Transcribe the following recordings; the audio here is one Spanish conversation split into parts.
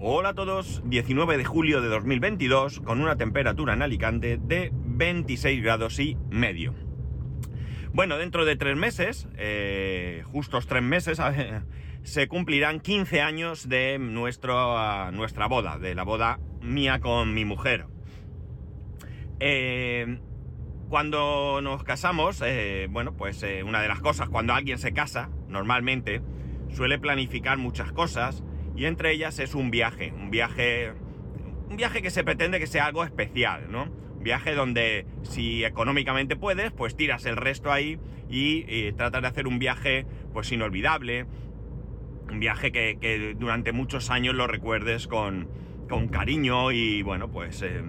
Hola a todos, 19 de julio de 2022 con una temperatura en Alicante de 26 grados y medio. Bueno, dentro de tres meses, eh, justos tres meses, se cumplirán 15 años de nuestro, nuestra boda, de la boda mía con mi mujer. Eh, cuando nos casamos, eh, bueno, pues una de las cosas, cuando alguien se casa, normalmente, suele planificar muchas cosas y entre ellas es un viaje, un viaje, un viaje que se pretende que sea algo especial, ¿no? Un viaje donde si económicamente puedes, pues tiras el resto ahí y, tratas de hacer un viaje pues inolvidable, un viaje que, durante muchos años lo recuerdes con, con cariño y bueno, pues eh,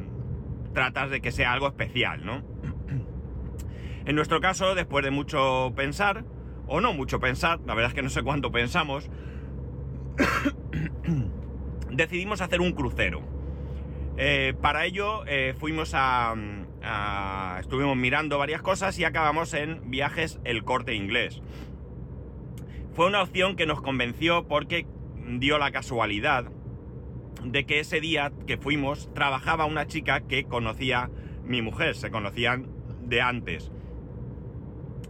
tratas de que sea algo especial, ¿no? En nuestro caso, después de mucho pensar, o no mucho pensar, la verdad es que no sé cuánto pensamos, decidimos hacer un crucero. Eh, para ello eh, fuimos a, estuvimos mirando varias cosas y acabamos en viajes El Corte Inglés. Fue una opción que nos convenció porque dio la casualidad de que ese día que fuimos trabajaba una chica que conocía mi mujer, se conocían de antes.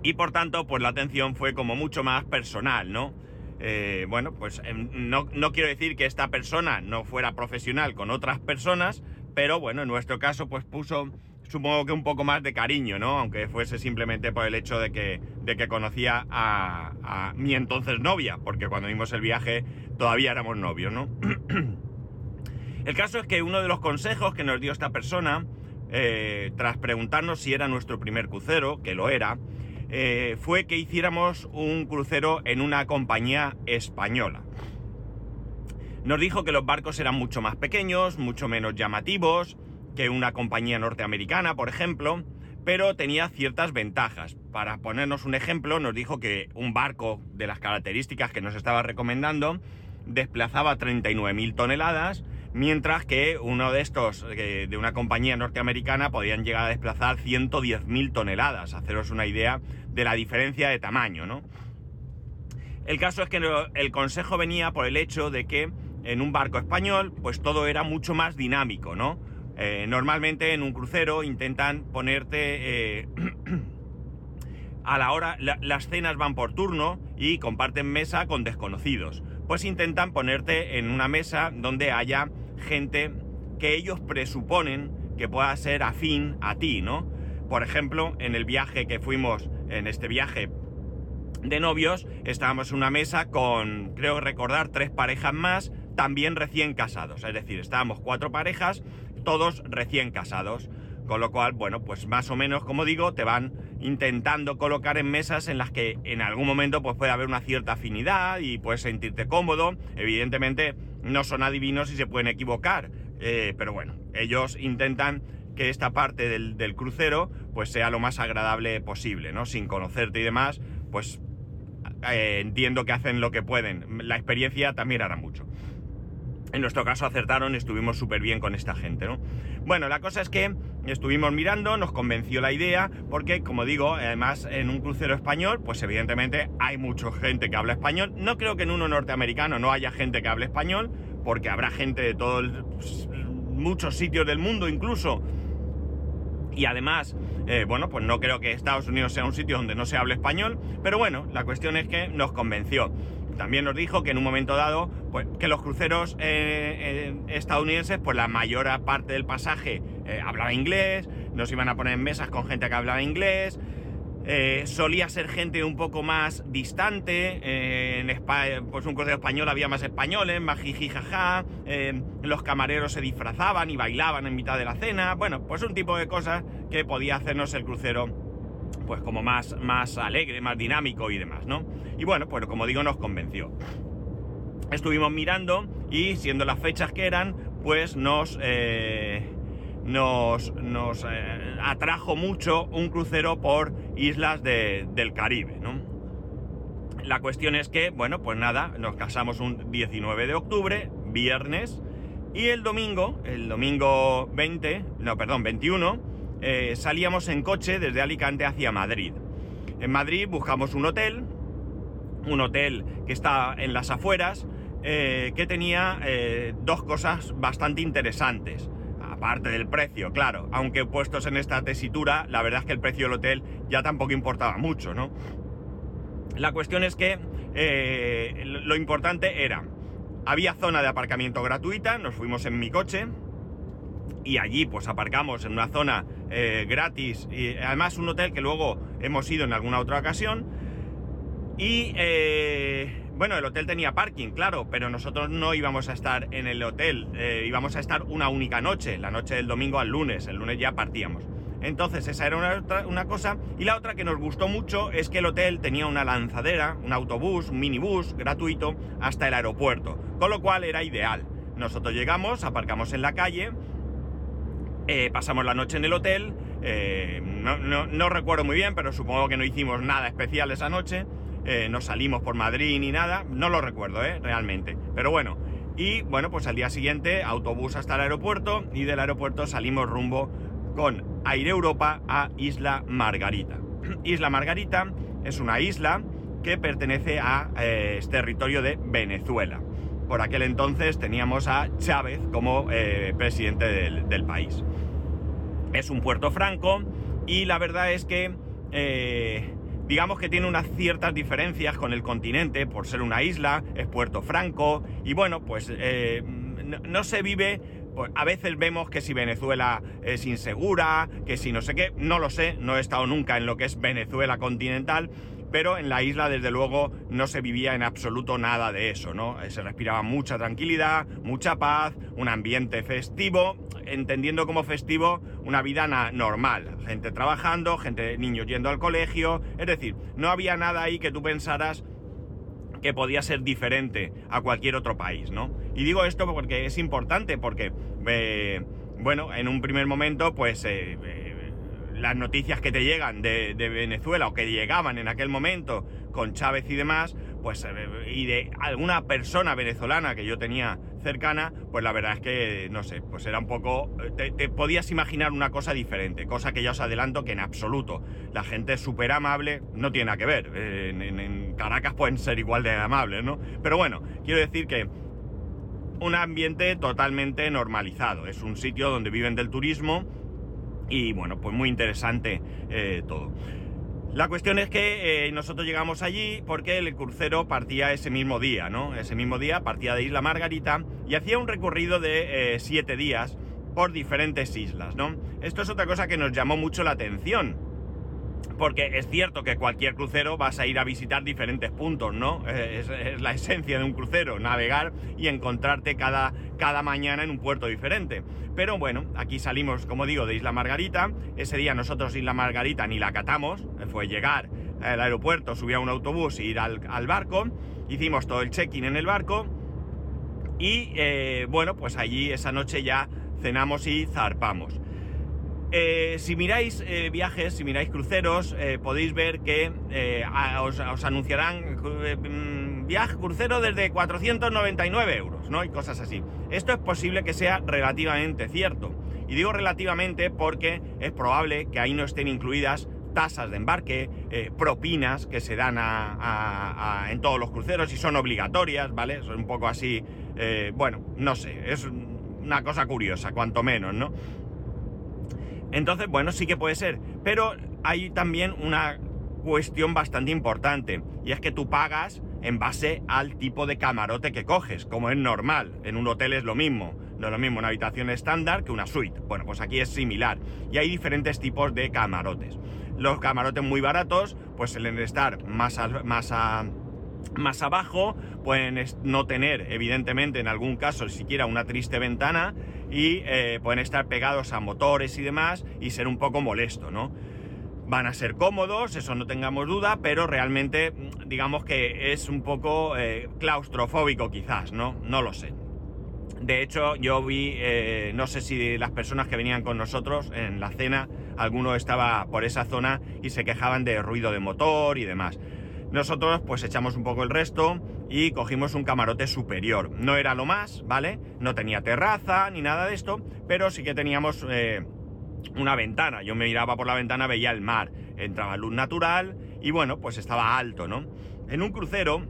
Y por tanto, pues la atención fue como mucho más personal, ¿no? Eh, bueno, pues em, no, quiero decir que esta persona no fuera profesional con otras personas, pero bueno, en nuestro caso pues puso, supongo que un poco más de cariño, ¿no? Aunque fuese simplemente por el hecho de que, de que conocía a, mi entonces novia, porque cuando vimos el viaje todavía éramos novios, ¿no? el caso es que uno de los consejos que nos dio esta persona, eh, tras preguntarnos si era nuestro primer crucero, que lo era, eh, fue que hiciéramos un crucero en una compañía española. Nos dijo que los barcos eran mucho más pequeños, mucho menos llamativos que una compañía norteamericana, por ejemplo, pero tenía ciertas ventajas. Para ponernos un ejemplo, nos dijo que un barco de las características que nos estaba recomendando desplazaba 39.000 toneladas mientras que uno de estos eh, de una compañía norteamericana podían llegar a desplazar 110.000 toneladas, haceros una idea de la diferencia de tamaño, ¿no? El caso es que el consejo venía por el hecho de que en un barco español, pues todo era mucho más dinámico, ¿no? Eh, normalmente en un crucero intentan ponerte... Eh, a la hora, las cenas van por turno y comparten mesa con desconocidos. Pues intentan ponerte en una mesa donde haya gente que ellos presuponen que pueda ser afín a ti, ¿no? Por ejemplo, en el viaje que fuimos, en este viaje de novios, estábamos en una mesa con, creo recordar, tres parejas más, también recién casados. Es decir, estábamos cuatro parejas, todos recién casados. Con lo cual, bueno, pues más o menos, como digo, te van intentando colocar en mesas en las que en algún momento pues puede haber una cierta afinidad y puedes sentirte cómodo. Evidentemente no son adivinos y se pueden equivocar, eh, pero bueno, ellos intentan que esta parte del, crucero pues sea lo más agradable posible, ¿no? Sin conocerte y demás, pues eh, entiendo que hacen lo que pueden. La experiencia también hará mucho. En nuestro caso acertaron, estuvimos súper bien con esta gente, ¿no? Bueno, la cosa es que estuvimos mirando, nos convenció la idea, porque como digo, además en un crucero español, pues evidentemente hay mucha gente que habla español. No creo que en uno norteamericano no haya gente que hable español, porque habrá gente de todos muchos sitios del mundo incluso. Y además, eh, bueno, pues no creo que Estados Unidos sea un sitio donde no se hable español, pero bueno, la cuestión es que nos convenció. También nos dijo que en un momento dado, pues que los cruceros eh, eh, estadounidenses, pues la mayor parte del pasaje eh, hablaba inglés, nos iban a poner en mesas con gente que hablaba inglés, solía ser gente un poco más distante, en pues un crucero español había más españoles, más jiji jaja, los camareros se disfrazaban y bailaban en mitad de la cena, bueno, pues un tipo de cosas que podía hacernos el crucero pues como más, más alegre, más dinámico y demás, ¿no? Y bueno, pues como digo, nos convenció. Estuvimos mirando y siendo las fechas que eran, pues nos, eh, nos, nos eh, atrajo mucho un crucero por islas del Caribe, ¿no? La cuestión es que, bueno, pues nada, nos casamos un 19 de octubre, viernes, y el domingo, el domingo 20, no, perdón, 21, eh, salíamos en coche desde Alicante hacia Madrid. En Madrid buscamos un hotel, un hotel que está en las afueras, eh, que tenía eh, dos cosas bastante interesantes. Aparte del precio, claro. Aunque puestos en esta tesitura, la verdad es que el precio del hotel ya tampoco importaba mucho, ¿no? La cuestión es que lo importante era, había zona de aparcamiento gratuita, nos fuimos en mi coche y allí pues aparcamos en una zona gratis y además un hotel que luego hemos ido en alguna otra ocasión y bueno, el hotel tenía parking, claro, pero nosotros no íbamos a estar en el hotel, eh, íbamos a estar una única noche, la noche del domingo al lunes, el lunes ya partíamos. Entonces esa era una, una, cosa. Y la otra que nos gustó mucho es que el hotel tenía una lanzadera, un autobús, un minibús gratuito hasta el aeropuerto. Con lo cual era ideal. Nosotros llegamos, aparcamos en la calle, eh, pasamos la noche en el hotel. Eh, no, recuerdo muy bien, pero supongo que no hicimos nada especial esa noche. Eh, no salimos por Madrid ni nada, no lo recuerdo. Realmente. Pero bueno, y bueno, pues al día siguiente autobús hasta el aeropuerto y del aeropuerto salimos rumbo con Aire Europa a Isla Margarita. isla Margarita es una isla que pertenece a territorio de Venezuela. Por aquel entonces teníamos a Chávez como eh, presidente del, país. Es un puerto franco y la verdad es que digamos que tiene unas ciertas diferencias con el continente por ser una isla, es Puerto Franco y bueno, pues eh, no, se vive pues, a veces vemos que si Venezuela es insegura, que si no sé qué, no lo sé, no he estado nunca en lo que es Venezuela continental, pero en la isla desde luego no se vivía en absoluto nada de eso, ¿no? Eh, se respiraba mucha tranquilidad, mucha paz, un ambiente festivo, entendiendo como festivo una vida normal, gente trabajando, gente, niños yendo al colegio, es decir, no había nada ahí que tú pensaras que podía ser diferente a cualquier otro país, ¿no? Y digo esto porque es importante, porque, eh, bueno, en un primer momento, pues... Eh, las noticias que te llegan de, Venezuela o que llegaban en aquel momento con Chávez y demás, pues eh, y de alguna persona venezolana que yo tenía cercana, pues la verdad es que, no sé, pues era un poco, te, podías imaginar una cosa diferente, cosa que ya os adelanto que en absoluto. La gente es súper amable, no tiene nada que ver, en, en Caracas pueden ser igual de amables, ¿no? Pero bueno, quiero decir que un ambiente totalmente normalizado, es un sitio donde viven del turismo, y bueno, pues muy interesante eh, todo. La cuestión es que eh, nosotros llegamos allí porque el crucero partía ese mismo día, ¿no? Ese mismo día partía de Isla Margarita y hacía un recorrido de eh, siete días por diferentes islas, ¿no? Esto es otra cosa que nos llamó mucho la atención porque es cierto que cualquier crucero vas a ir a visitar diferentes puntos, ¿no? Es, la esencia de un crucero, navegar y encontrarte cada, cada mañana en un puerto diferente. Pero bueno, aquí salimos, como digo, de Isla Margarita. Ese día nosotros Isla Margarita ni la catamos, fue llegar al aeropuerto, subir a un autobús e ir al, barco. Hicimos todo el check-in en el barco. Y eh, bueno, pues allí esa noche ya cenamos y zarpamos. Eh, si miráis eh, viajes, si miráis cruceros, eh, podéis ver que os, anunciarán mm, viaje crucero desde 499 euros, ¿no? Y cosas así. Esto es posible que sea relativamente cierto. Y digo relativamente porque es probable que ahí no estén incluidas tasas de embarque, propinas que se dan en todos los cruceros y son obligatorias, ¿vale? Son un poco así, bueno, no sé, es una cosa curiosa, cuanto menos, ¿no? Entonces, bueno, sí que puede ser. Pero hay también una cuestión bastante importante. Y es que tú pagas en base al tipo de camarote que coges, como es normal. En un hotel es lo mismo. No es lo mismo una habitación estándar que una suite. Bueno, pues aquí es similar. Y hay diferentes tipos de camarotes. Los camarotes muy baratos, pues suelen estar más más a, más abajo, pueden no tener, evidentemente, en algún caso, siquiera una triste ventana y eh, pueden estar pegados a motores y demás y ser un poco molesto, ¿no? Van a ser cómodos, eso no tengamos duda, pero realmente digamos que es un poco eh, claustrofóbico quizás, ¿no? No lo sé. De hecho, yo vi, eh, no sé si las personas que venían con nosotros en la cena, alguno estaba por esa zona y se quejaban de ruido de motor y demás. Nosotros pues echamos un poco el resto y cogimos un camarote superior. No era lo más, ¿vale? No tenía terraza ni nada de esto, pero sí que teníamos eh, una ventana. Yo me miraba por la ventana, veía el mar, entraba luz natural y bueno, pues estaba alto, ¿no? En un crucero,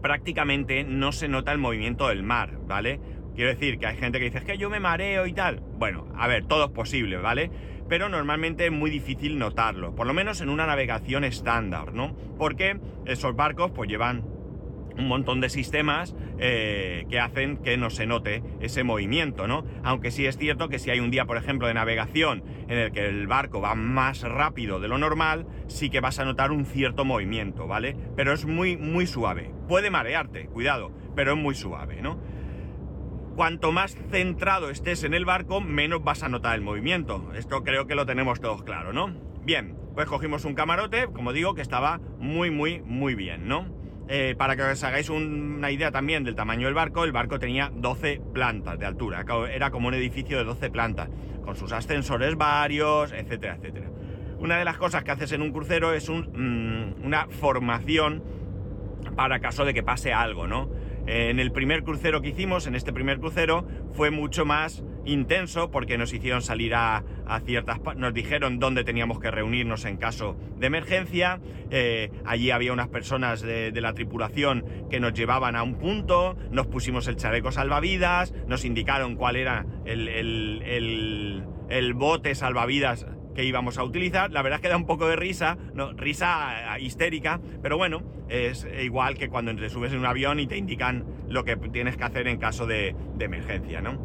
prácticamente no se nota el movimiento del mar, ¿vale? Quiero decir que hay gente que dice es que yo me mareo y tal. Bueno, a ver, todo es posible, ¿vale? Pero normalmente es muy difícil notarlo, por lo menos en una navegación estándar, ¿no? Porque esos barcos pues llevan un montón de sistemas eh, que hacen que no se note ese movimiento, ¿no? Aunque sí es cierto que si hay un día, por ejemplo, de navegación en el que el barco va más rápido de lo normal, sí que vas a notar un cierto movimiento, ¿vale? Pero es muy, muy suave. Puede marearte, cuidado, pero es muy suave, ¿no? Cuanto más centrado estés en el barco, menos vas a notar el movimiento. Esto creo que lo tenemos todos claro, ¿no? Bien, pues cogimos un camarote, como digo, que estaba muy, muy, muy bien, ¿no? Eh, para que os hagáis una idea también del tamaño del barco, el barco tenía 12 plantas de altura, era como un edificio de 12 plantas, con sus ascensores varios, etcétera, etcétera. Una de las cosas que haces en un crucero es mm, una formación para caso de que pase algo, ¿no? En el primer crucero que hicimos, en este primer crucero, fue mucho más intenso porque nos hicieron salir a, ciertas... nos dijeron dónde teníamos que reunirnos en caso de emergencia. Eh, allí había unas personas de, la tripulación que nos llevaban a un punto, nos pusimos el chaleco salvavidas, nos indicaron cuál era el bote salvavidas que íbamos a utilizar. La verdad es que da un poco de risa, no, risa histérica, pero bueno, es igual que cuando te subes en un avión y te indican lo que tienes que hacer en caso de, de emergencia, ¿no?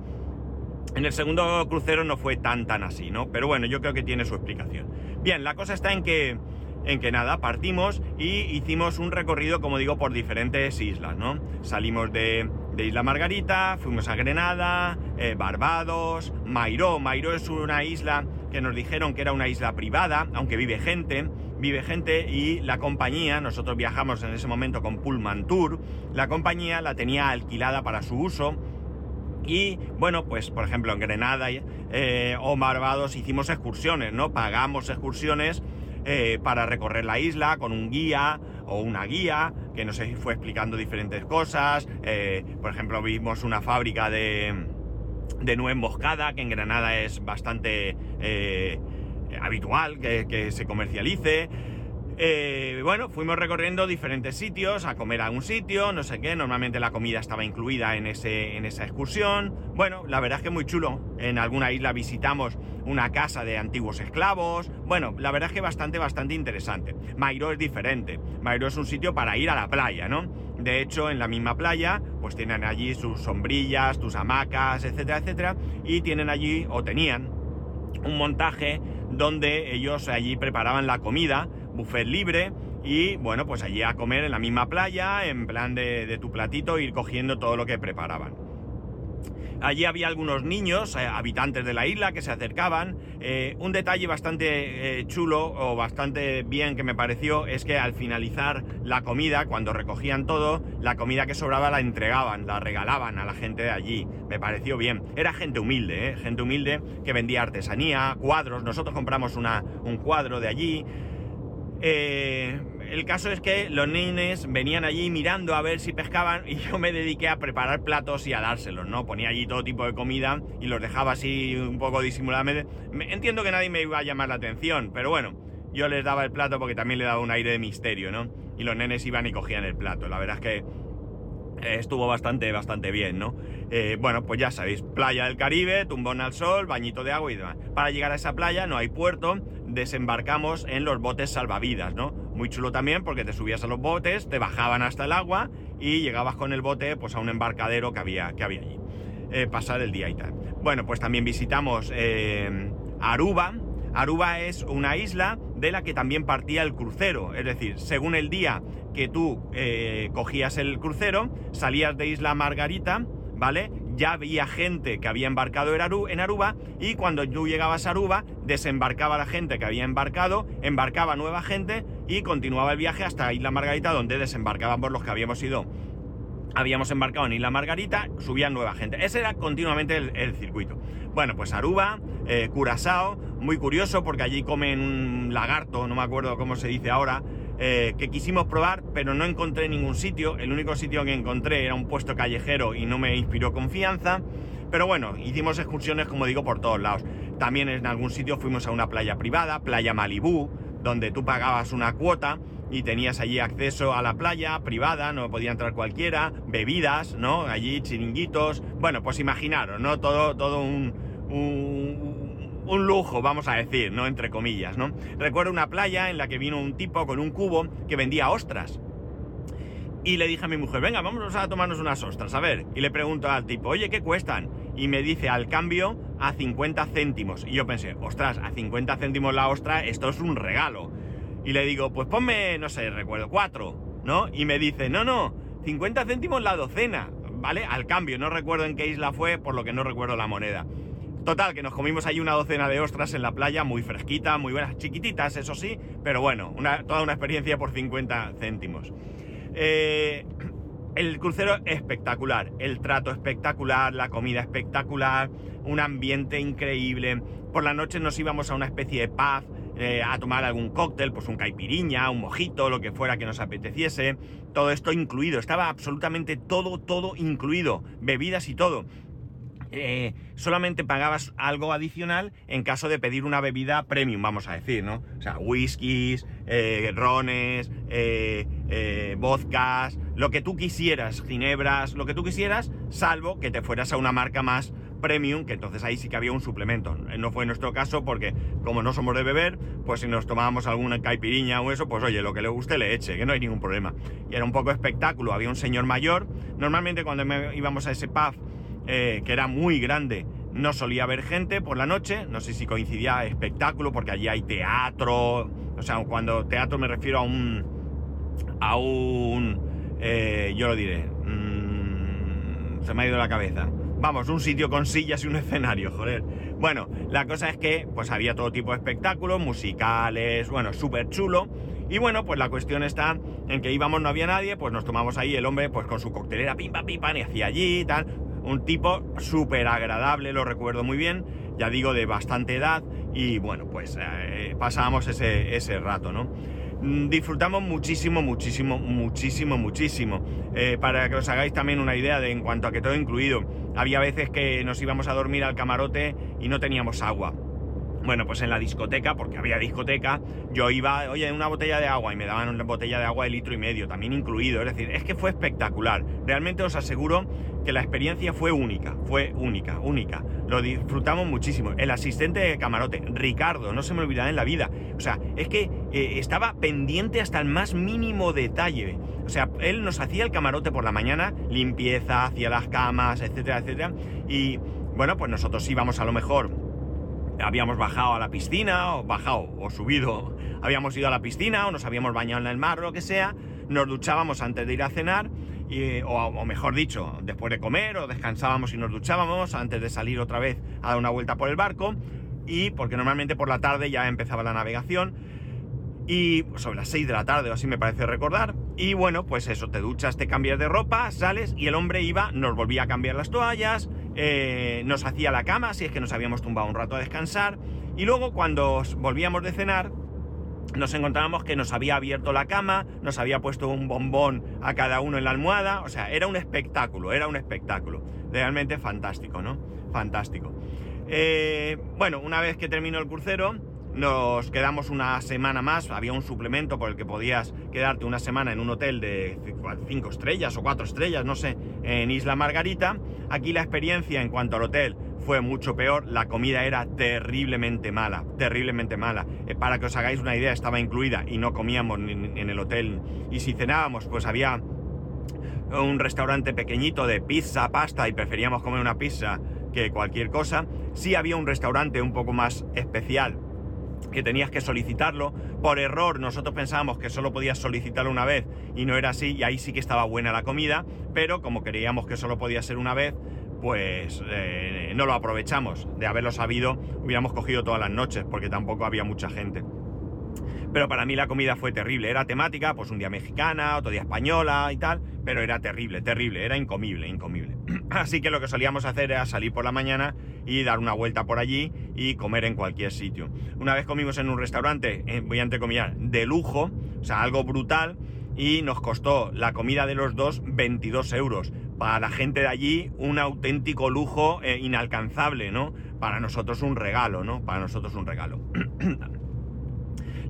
En el segundo crucero no fue tan tan así, ¿no? Pero bueno, yo creo que tiene su explicación. Bien, la cosa está en que en que nada, partimos y hicimos un recorrido, como digo, por diferentes islas, ¿no? Salimos de, Isla Margarita, fuimos a Grenada, eh, Barbados, Mairó. Mairó es una isla que nos dijeron que era una isla privada, aunque vive gente, vive gente y la compañía, nosotros viajamos en ese momento con Pullman Tour, la compañía la tenía alquilada para su uso. Y bueno, pues por ejemplo en Grenada eh, o Barbados hicimos excursiones, ¿no? Pagamos excursiones eh, para recorrer la isla con un guía o una guía que nos fue explicando diferentes cosas. Eh, por ejemplo, vimos una fábrica de, de nuez moscada que en Granada es bastante eh, habitual que se comercialice. Eh, bueno, fuimos recorriendo diferentes sitios, a comer a un sitio, no sé qué, normalmente la comida estaba incluida en, ese, en esa excursión. Bueno, la verdad es que muy chulo. En alguna isla visitamos una casa de antiguos esclavos. Bueno, la verdad es que bastante, bastante interesante. Mairo es diferente. Mairo es un sitio para ir a la playa, ¿no? De hecho, en la misma playa, pues tienen allí sus sombrillas, tus hamacas, etcétera, etcétera. Y tienen allí, o tenían, un montaje donde ellos allí preparaban la comida buffet libre y bueno, pues allí a comer en la misma playa, en plan de, tu platito, ir cogiendo todo lo que preparaban. Allí había algunos niños, eh, habitantes de la isla, que se acercaban. Eh, un detalle bastante eh, chulo o bastante bien que me pareció es que al finalizar la comida, cuando recogían todo, la comida que sobraba la entregaban, la regalaban a la gente de allí. Me pareció bien. Era gente humilde, gente humilde que vendía artesanía, cuadros. Nosotros compramos una, un cuadro de allí. Eh, el caso es que los niños venían allí mirando a ver si pescaban y yo me dediqué a preparar platos y a dárselos, ¿no? Ponía allí todo tipo de comida y los dejaba así un poco disimuladamente. Entiendo que nadie me iba a llamar la atención, pero bueno, yo les daba el plato porque también le daba un aire de misterio, ¿no? Y los nenes iban y cogían el plato. La verdad es que estuvo bastante, bastante bien, ¿no? Eh, bueno, pues ya sabéis, playa del Caribe, tumbón al sol, bañito de agua y demás. Para llegar a esa playa no hay puerto, desembarcamos en los botes salvavidas, ¿no? Muy chulo también porque te subías a los botes, te bajaban hasta el agua y llegabas con el bote pues a un embarcadero que había, que había allí. Eh, pasar el día y tal. Bueno, pues también visitamos Aruba. Aruba es una isla de la que también partía el crucero, es decir, según el día que tú eh, cogías el crucero, salías de Isla Margarita, ¿vale? Ya había gente que había embarcado en, Aruba y cuando tú llegabas a Aruba, desembarcaba la gente que había embarcado, embarcaba nueva gente y continuaba el viaje hasta Isla Margarita, donde desembarcábamos los que habíamos ido. Habíamos embarcado en Isla Margarita, subía nueva gente. Ese era continuamente el, circuito. Bueno, pues Aruba, eh, Curazao, muy curioso porque allí comen un lagarto, no me acuerdo cómo se dice ahora, eh, que quisimos probar, pero no encontré ningún sitio. El único sitio que encontré era un puesto callejero y no me inspiró confianza. Pero bueno, hicimos excursiones, como digo, por todos lados. También en algún sitio fuimos a una playa privada, Playa Malibú, donde tú pagabas una cuota y tenías allí acceso a la playa privada, no podía entrar cualquiera, bebidas, ¿no? Allí chiringuitos, bueno, pues imaginaros, ¿no? Todo, todo un, un, un lujo, vamos a decir, ¿no? Entre comillas, ¿no? Recuerdo una playa en la que vino un tipo con un cubo que vendía ostras. Y le dije a mi mujer, venga, vamos a tomarnos unas ostras, a ver. Y le pregunto al tipo, oye, ¿qué cuestan? Y me dice, al cambio, a 50 céntimos. Y yo pensé, ostras, a 50 céntimos la ostra, esto es un regalo. Y le digo, pues ponme, no sé, recuerdo, cuatro, ¿no? Y me dice, no, no, 50 céntimos la docena, ¿vale? Al cambio, no recuerdo en qué isla fue, por lo que no recuerdo la moneda. Total, que nos comimos ahí una docena de ostras en la playa, muy fresquita, muy buenas, chiquititas, eso sí, pero bueno, toda una experiencia por 50 céntimos. Eh, el crucero espectacular, el trato espectacular, la comida espectacular, un ambiente increíble. Por la noche nos íbamos a una especie de pub eh, a tomar algún cóctel, pues un caipiriña, un mojito, lo que fuera que nos apeteciese. Todo esto incluido, estaba absolutamente todo, todo incluido, bebidas y todo. Eh, solamente pagabas algo adicional en caso de pedir una bebida premium, vamos a decir, ¿no? O sea, whiskies, eh, rones, eh, vodkas, lo que tú quisieras, ginebras, lo que tú quisieras, salvo que te fueras a una marca más premium, que entonces ahí sí que había un suplemento. No fue nuestro caso porque como no somos de beber, pues si nos tomábamos alguna caipiriña o eso, pues oye, lo que le guste le eche, que no hay ningún problema. Y era un poco espectáculo, había un señor mayor. Normalmente cuando íbamos a ese pub eh, que era muy grande, no solía haber gente por la noche, no sé si coincidía espectáculo, porque allí hay teatro, o sea, cuando teatro me refiero a un, a un, eh, yo lo diré, mmm, se me ha ido la cabeza. Vamos, un sitio con sillas y un escenario, joder. Bueno, la cosa es que pues había todo tipo de espectáculos, musicales, bueno, súper chulo. Y bueno, pues la cuestión está en que íbamos, no había nadie, pues nos tomamos ahí el hombre pues con su coctelera, pim pam pim pam, y hacía allí y tal. Un tipo súper agradable, lo recuerdo muy bien, ya digo, de bastante edad, y bueno, pues eh, pasábamos ese, ese rato, ¿no? Mm, disfrutamos muchísimo, muchísimo, muchísimo, muchísimo. Eh, para que os hagáis también una idea de en cuanto a que todo incluido. Había veces que nos íbamos a dormir al camarote y no teníamos agua. Bueno, pues en la discoteca, porque había discoteca, yo iba, oye, una botella de agua y me daban una botella de agua de litro y medio, también incluido. Es decir, es que fue espectacular. Realmente os aseguro que la experiencia fue única, fue única, única. Lo disfrutamos muchísimo. El asistente de camarote, Ricardo, no se me olvidará en la vida. O sea, es que eh, estaba pendiente hasta el más mínimo detalle. O sea, él nos hacía el camarote por la mañana, limpieza, hacía las camas, etcétera, etcétera. Y bueno, pues nosotros íbamos a lo mejor habíamos bajado a la piscina, o bajado, o subido, habíamos ido a la piscina, o nos habíamos bañado en el mar, lo que sea, nos duchábamos antes de ir a cenar, o, mejor dicho, después de comer, o descansábamos y nos duchábamos antes de salir otra vez a dar una vuelta por el barco, y porque normalmente por la tarde ya empezaba la navegación, y sobre las 6 de la tarde o así me parece recordar. Y bueno, pues eso, te duchas, te cambias de ropa, sales y el hombre iba, nos volvía a cambiar las toallas, eh, nos hacía la cama, si es que nos habíamos tumbado un rato a descansar. Y luego cuando volvíamos de cenar, nos encontrábamos que nos había abierto la cama, nos había puesto un bombón a cada uno en la almohada, o sea, era un espectáculo, era un espectáculo. Realmente fantástico, ¿no? Fantástico. Eh, bueno, una vez que terminó el crucero, nos quedamos una semana más, había un suplemento por el que podías quedarte una semana en un hotel de 5 estrellas o 4 estrellas, no sé, en Isla Margarita. Aquí la experiencia en cuanto al hotel fue mucho peor, la comida era terriblemente mala, terriblemente mala. Eh, para que os hagáis una idea, estaba incluida y no comíamos en el hotel. Y si cenábamos, pues había un restaurante pequeñito de pizza, pasta y preferíamos comer una pizza que cualquier cosa. Sí había un restaurante un poco más especial que tenías que solicitarlo. Por error nosotros pensábamos que solo podías solicitarlo una vez y no era así y ahí sí que estaba buena la comida, pero como creíamos que solo podía ser una vez, pues eh, no lo aprovechamos. De haberlo sabido hubiéramos cogido todas las noches porque tampoco había mucha gente. Pero para mí la comida fue terrible. Era temática, pues un día mexicana, otro día española y tal, pero era terrible, terrible, era incomible, incomible. Así que lo que solíamos hacer era salir por la mañana y dar una vuelta por allí y comer en cualquier sitio. Una vez comimos en un restaurante, eh, voy a entrecomillar, de lujo, o sea, algo brutal, y nos costó la comida de los dos 22 euros. Para la gente de allí, un auténtico lujo eh, inalcanzable, ¿no? Para nosotros un regalo, ¿no? Para nosotros un regalo.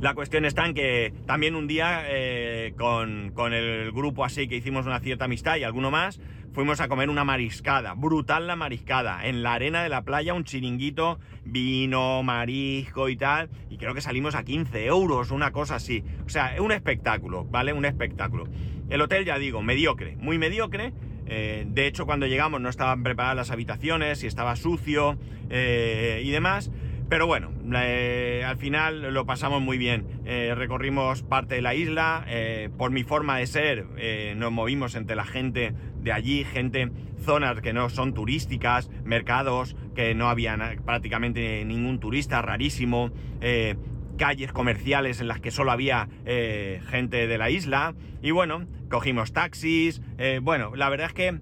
La cuestión está en que también un día eh, con, con, el grupo así que hicimos una cierta amistad y alguno más, fuimos a comer una mariscada, brutal la mariscada, en la arena de la playa, un chiringuito, vino, marisco y tal, y creo que salimos a 15 euros, una cosa así. O sea, un espectáculo, ¿vale? Un espectáculo. El hotel, ya digo, mediocre, muy mediocre. Eh, de hecho, cuando llegamos no estaban preparadas las habitaciones y estaba sucio eh, y demás. Pero bueno, eh, al final lo pasamos muy bien. Recorrimos parte de la isla. Por mi forma de ser, nos movimos entre la gente de allí, gente, zonas que no son turísticas, mercados que no había prácticamente ningún turista, rarísimo. Calles comerciales en las que solo había gente de la isla. Y bueno, cogimos taxis. bueno, la verdad es que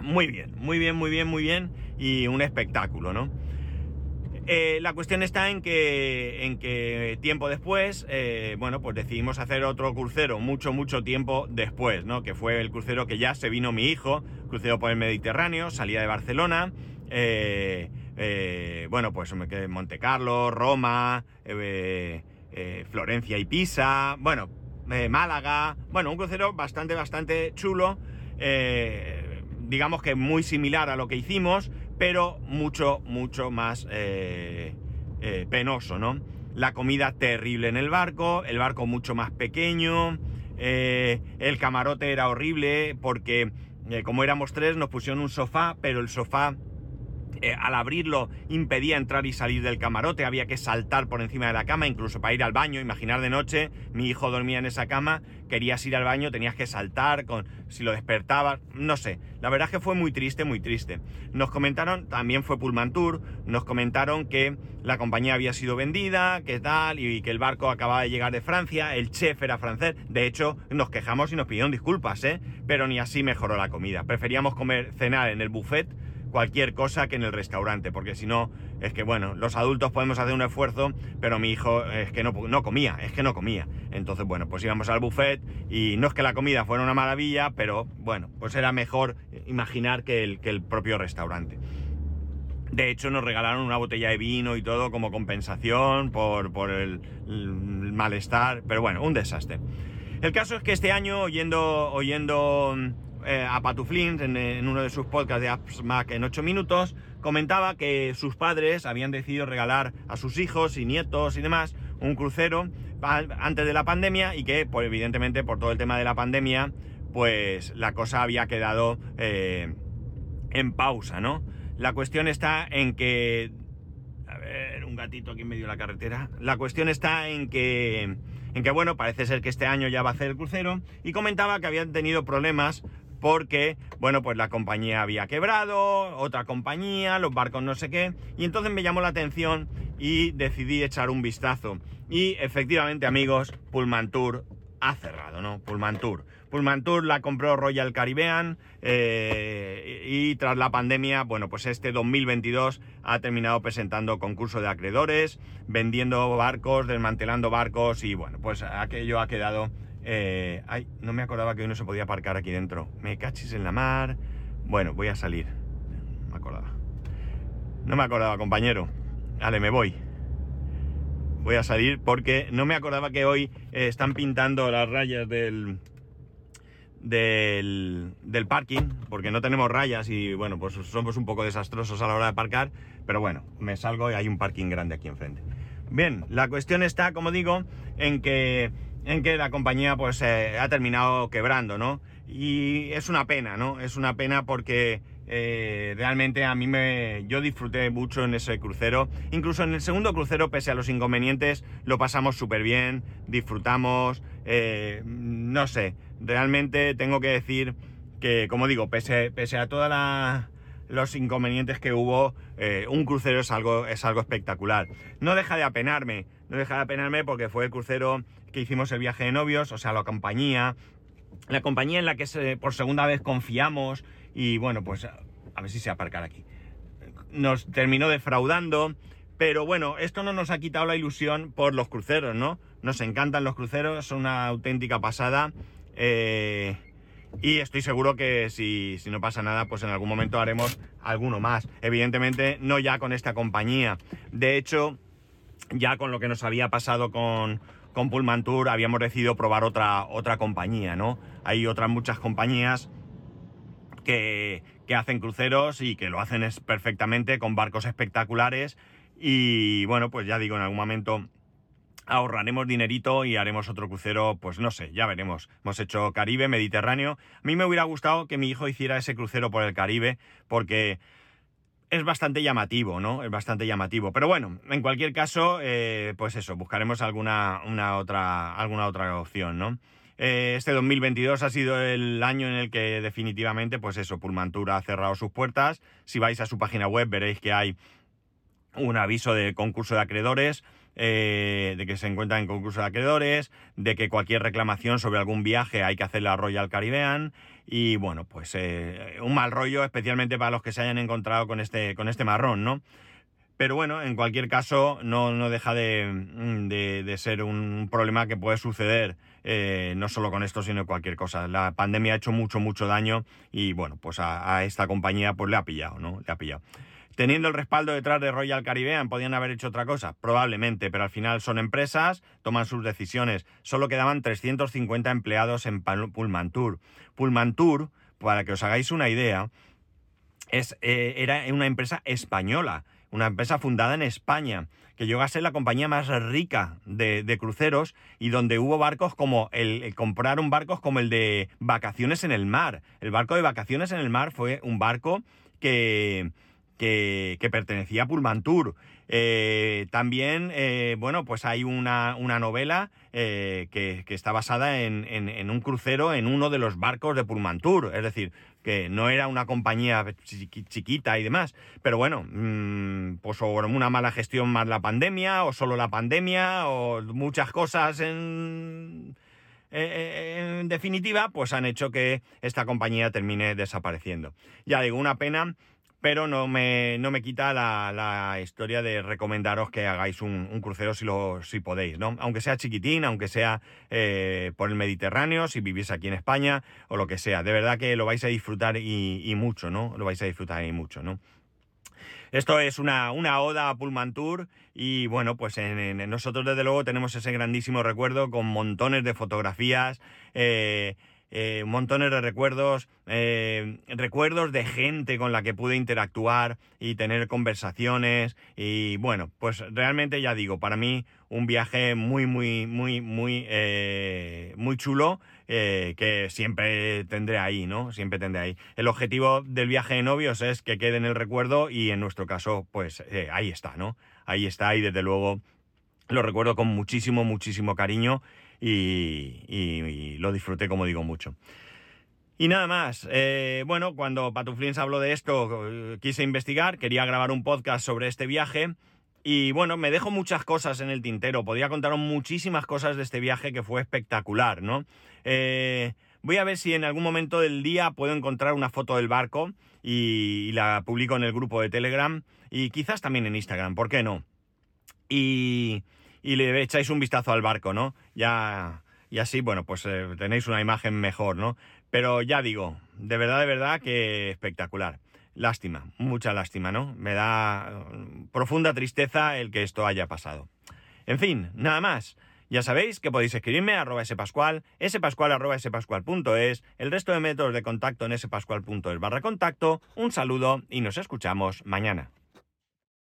muy bien, muy bien, muy bien, muy bien. Y un espectáculo, ¿no? Eh, la cuestión está en que, en que tiempo después, eh, bueno, pues decidimos hacer otro crucero, mucho, mucho tiempo después, ¿no? Que fue el crucero que ya se vino mi hijo, crucero por el Mediterráneo, salía de Barcelona, eh, bueno, pues Monte Carlo, Roma, Florencia y Pisa, bueno, Málaga, bueno, un crucero bastante, bastante chulo, digamos que muy similar a lo que hicimos, pero mucho, mucho más eh, eh, penoso, ¿no? La comida terrible en el barco, el barco mucho más pequeño, eh, el camarote era horrible porque como éramos tres nos pusieron un sofá, pero el sofá eh, al abrirlo impedía entrar y salir del camarote, había que saltar por encima de la cama, incluso para ir al baño, imaginar de noche, mi hijo dormía en esa cama, querías ir al baño, tenías que saltar, con, si lo despertabas, no sé, la verdad es que fue muy triste, muy triste. Nos comentaron, también fue Pullman Tour, nos comentaron que la compañía había sido vendida, que tal, y que el barco acababa de llegar de Francia, el chef era francés, de hecho nos quejamos y nos pidieron disculpas, ¿eh? pero ni así mejoró la comida, preferíamos comer, cenar en el buffet, cualquier cosa que en el restaurante, porque si no, es que bueno, los adultos podemos hacer un esfuerzo, pero mi hijo es que no, no comía, es que no comía. Entonces, bueno, pues íbamos al buffet y no es que la comida fuera una maravilla, pero bueno, pues era mejor imaginar que el, que el propio restaurante. De hecho, nos regalaron una botella de vino y todo como compensación por, por el, el, malestar, pero bueno, un desastre. El caso es que este año, oyendo, oyendo eh, a Patuflins en, uno de sus podcasts de Apps Mac en 8 minutos, comentaba que sus padres habían decidido regalar a sus hijos y nietos y demás un crucero antes de la pandemia y que, pues, evidentemente, por todo el tema de la pandemia, pues la cosa había quedado eh, en pausa, ¿no? La cuestión está en que... A ver, un gatito aquí en medio de la carretera. La cuestión está en que... En que, bueno, parece ser que este año ya va a hacer el crucero y comentaba que habían tenido problemas porque, bueno, pues la compañía había quebrado, otra compañía, los barcos no sé qué, y entonces me llamó la atención y decidí echar un vistazo. Y efectivamente, amigos, Pullman Tour ha cerrado, ¿no? Pullman Tour. Pullman Tour la compró Royal Caribbean eh, y tras la pandemia, bueno, pues este 2022 ha terminado presentando concurso de acreedores, vendiendo barcos, desmantelando barcos y bueno, pues aquello ha quedado eh, no me acordaba que hoy no se podía aparcar aquí dentro. Me cachis en la mar. Bueno, voy a salir. No me acordaba. No me acordaba, compañero. Vale, me voy. Voy a salir porque no me acordaba que hoy eh, están pintando las rayas del, del, del, parking, porque no tenemos rayas y bueno, pues somos un poco desastrosos a la hora de aparcar, pero bueno, me salgo y hay un parking grande aquí enfrente. Bien, la cuestión está, como digo, en que en que la compañía pues eh, ha terminado quebrando, ¿no? Y es una pena, ¿no? Es una pena porque eh, realmente a mí me... yo disfruté mucho en ese crucero. Incluso en el segundo crucero, pese a los inconvenientes, lo pasamos súper bien, disfrutamos, eh, no sé, realmente tengo que decir que, como digo, pese, pese a todos los inconvenientes que hubo, un crucero es algo, es algo espectacular. No deja de apenarme, no deja de apenarme porque fue el crucero que hicimos el viaje de novios, o sea, la compañía, la compañía en la que por segunda vez confiamos y bueno, pues a ver si se aparcar aquí. Nos terminó defraudando, pero bueno, esto no nos ha quitado la ilusión por los cruceros, ¿no? Nos encantan los cruceros, son una auténtica pasada. Eh, y estoy seguro que si, si, no pasa nada, pues en algún momento haremos alguno más. Evidentemente, no ya con esta compañía. De hecho, ya con lo que nos había pasado con, con Pullman Tour habíamos decidido probar otra, otra compañía, ¿no? Hay otras muchas compañías que, que hacen cruceros y que lo hacen perfectamente con barcos espectaculares y bueno, pues ya digo, en algún momento ahorraremos dinerito y haremos otro crucero, pues no sé, ya veremos. Hemos hecho Caribe, Mediterráneo. A mí me hubiera gustado que mi hijo hiciera ese crucero por el Caribe porque es bastante llamativo, ¿no? Es bastante llamativo. Pero bueno, en cualquier caso, eh, pues eso, buscaremos alguna, una otra, alguna otra opción, ¿no? Eh, este 2022 ha sido el año en el que definitivamente, pues eso, Tour ha cerrado sus puertas. Si vais a su página web veréis que hay un aviso de concurso de acreedores, eh, de que se encuentra en concurso de acreedores, de que cualquier reclamación sobre algún viaje hay que hacerla a Royal Caribbean y bueno, pues eh, un mal rollo especialmente para los que se hayan encontrado con este, con este marrón, ¿no? Pero bueno, en cualquier caso no, no deja de, de, ser un problema que puede suceder eh, no solo con esto, sino cualquier cosa. La pandemia ha hecho mucho, mucho daño y bueno, pues a, a esta compañía pues le ha pillado, ¿no? Le ha pillado. Teniendo el respaldo detrás de Royal Caribbean, ¿podían haber hecho otra cosa? Probablemente, pero al final son empresas, toman sus decisiones. Solo quedaban 350 empleados en Pullman Tour. Pullman Tour, para que os hagáis una idea, es, eh, era una empresa española, una empresa fundada en España, que llegó a ser la compañía más rica de, cruceros y donde hubo barcos como el, el, compraron barcos como el de vacaciones en el mar. El barco de vacaciones en el mar fue un barco que que, pertenecía a Pullman Tour. Eh, también, eh, bueno, pues hay una, novela eh, que, está basada en, un crucero en uno de los barcos de Pullman Tour. Es decir, que no era una compañía chiquita y demás. Pero bueno, mm, pues o una mala gestión más la pandemia, o solo la pandemia, o muchas cosas en... En definitiva, pues han hecho que esta compañía termine desapareciendo. Ya digo, una pena pero no me, no me quita la, historia de recomendaros que hagáis un, crucero si, lo, si podéis, ¿no? Aunque sea chiquitín, aunque sea eh, por el Mediterráneo, si vivís aquí en España o lo que sea. De verdad que lo vais a disfrutar y, mucho, ¿no? Lo vais a disfrutar y mucho, ¿no? Esto es una, una, oda a Pullman Tour y bueno, pues en, nosotros desde luego tenemos ese grandísimo recuerdo con montones de fotografías. Eh, eh, montones de recuerdos, eh, recuerdos de gente con la que pude interactuar y tener conversaciones y bueno, pues realmente ya digo, para mí un viaje muy, muy, muy, muy, eh, muy chulo que siempre tendré ahí, ¿no? Siempre tendré ahí. El objetivo del viaje de novios es que quede en el recuerdo y en nuestro caso, pues ahí está, ¿no? Ahí está y desde luego lo recuerdo con muchísimo, muchísimo cariño y, lo disfruté, como digo, mucho. Y nada más. Eh, bueno, cuando Patuflins habló de esto, eh, quise investigar, quería grabar un podcast sobre este viaje. Y bueno, me dejo muchas cosas en el tintero. Podría contaros muchísimas cosas de este viaje que fue espectacular, ¿no? Eh, voy a ver si en algún momento del día puedo encontrar una foto del barco y, y la publico en el grupo de Telegram y quizás también en Instagram, ¿por qué no? Y, y le echáis un vistazo al barco, ¿no? Ya, y así, bueno, pues eh, tenéis una imagen mejor, ¿no? Pero ya digo, de verdad, de verdad que espectacular. Lástima, mucha lástima, ¿no? Me da mm, profunda tristeza el que esto haya pasado. En fin, nada más. Ya sabéis que podéis escribirme a arroba spascual, spascual arroba spascual.es, el resto de métodos de contacto en spascual.es barra contacto. Un saludo y nos escuchamos mañana.